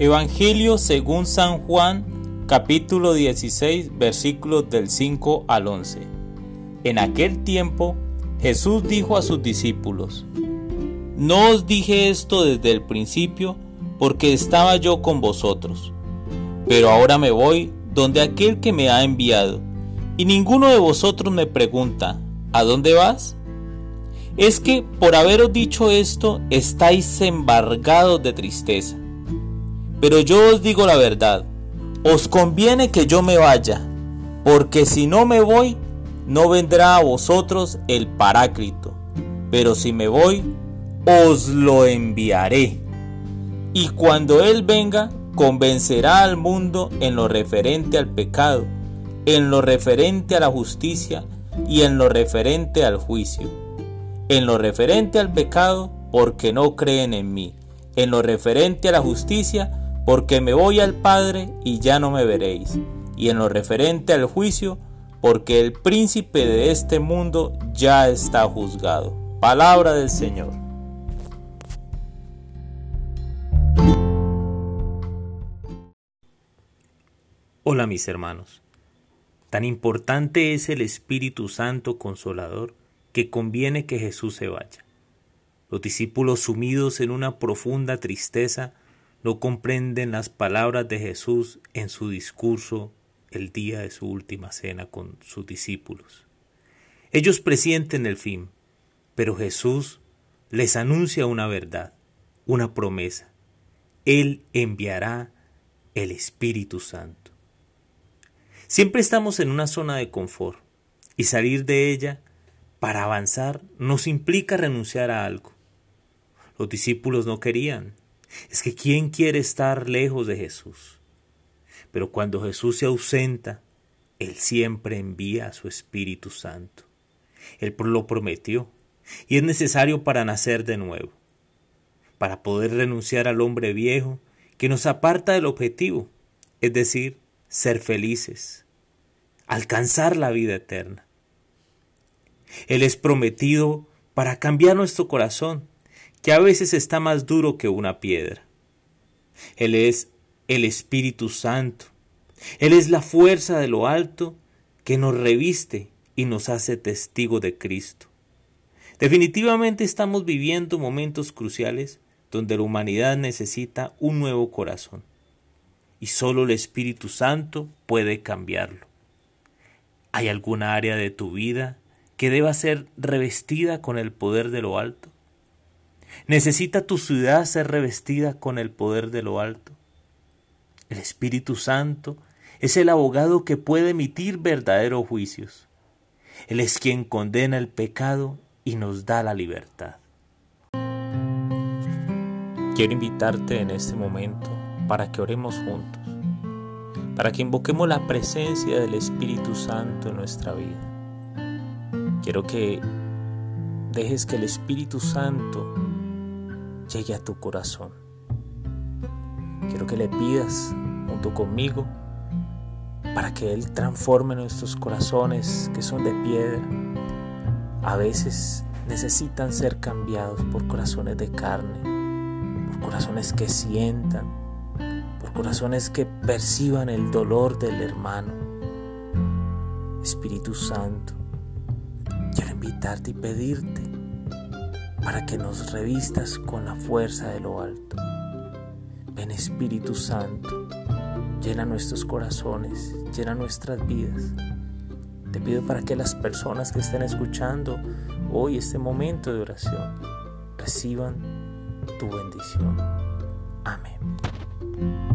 Evangelio según San Juan, capítulo 16, versículos del 5 al 11. En aquel tiempo, Jesús dijo a sus discípulos, No os dije esto desde el principio, porque estaba yo con vosotros. Pero ahora me voy donde aquel que me ha enviado, y ninguno de vosotros me pregunta, ¿a dónde vas? Es que por haberos dicho esto estáis embargados de tristeza. Pero yo os digo la verdad, os conviene que yo me vaya, porque si no me voy, no vendrá a vosotros el Paráclito, pero si me voy, os lo enviaré. Y cuando Él venga, convencerá al mundo en lo referente al pecado, en lo referente a la justicia y en lo referente al juicio. En lo referente al pecado, porque no creen en mí. En lo referente a la justicia, porque me voy al Padre y ya no me veréis, y en lo referente al juicio, porque el príncipe de este mundo ya está juzgado. Palabra del Señor. Hola mis hermanos. Tan importante es el Espíritu Santo Consolador que conviene que Jesús se vaya. Los discípulos sumidos en una profunda tristeza no comprenden las palabras de Jesús en su discurso el día de su última cena con sus discípulos. Ellos presienten el fin, pero Jesús les anuncia una verdad, una promesa. Él enviará el Espíritu Santo. Siempre estamos en una zona de confort y salir de ella para avanzar nos implica renunciar a algo. Los discípulos no querían, es que ¿quién quiere estar lejos de Jesús? Pero cuando Jesús se ausenta, Él siempre envía a su Espíritu Santo. Él lo prometió y es necesario para nacer de nuevo, para poder renunciar al hombre viejo que nos aparta del objetivo, es decir, ser felices, alcanzar la vida eterna. Él es prometido para cambiar nuestro corazón que a veces está más duro que una piedra. Él es el Espíritu Santo. Él es la fuerza de lo alto que nos reviste y nos hace testigo de Cristo. Definitivamente estamos viviendo momentos cruciales donde la humanidad necesita un nuevo corazón y solo el Espíritu Santo puede cambiarlo. ¿Hay alguna área de tu vida que deba ser revestida con el poder de lo alto? Necesita tu ciudad ser revestida con el poder de lo alto. El Espíritu Santo es el abogado que puede emitir verdaderos juicios. Él es quien condena el pecado y nos da la libertad. Quiero invitarte en este momento para que oremos juntos, para que invoquemos la presencia del Espíritu Santo en nuestra vida. Quiero que dejes que el Espíritu Santo llegue a tu corazón. Quiero que le pidas junto conmigo para que Él transforme nuestros corazones que son de piedra. A veces necesitan ser cambiados por corazones de carne, por corazones que sientan, por corazones que perciban el dolor del hermano. Espíritu Santo, quiero invitarte y pedirte para que nos revistas con la fuerza de lo alto. Ven Espíritu Santo, llena nuestros corazones, llena nuestras vidas. Te pido para que las personas que estén escuchando hoy este momento de oración reciban tu bendición. Amén.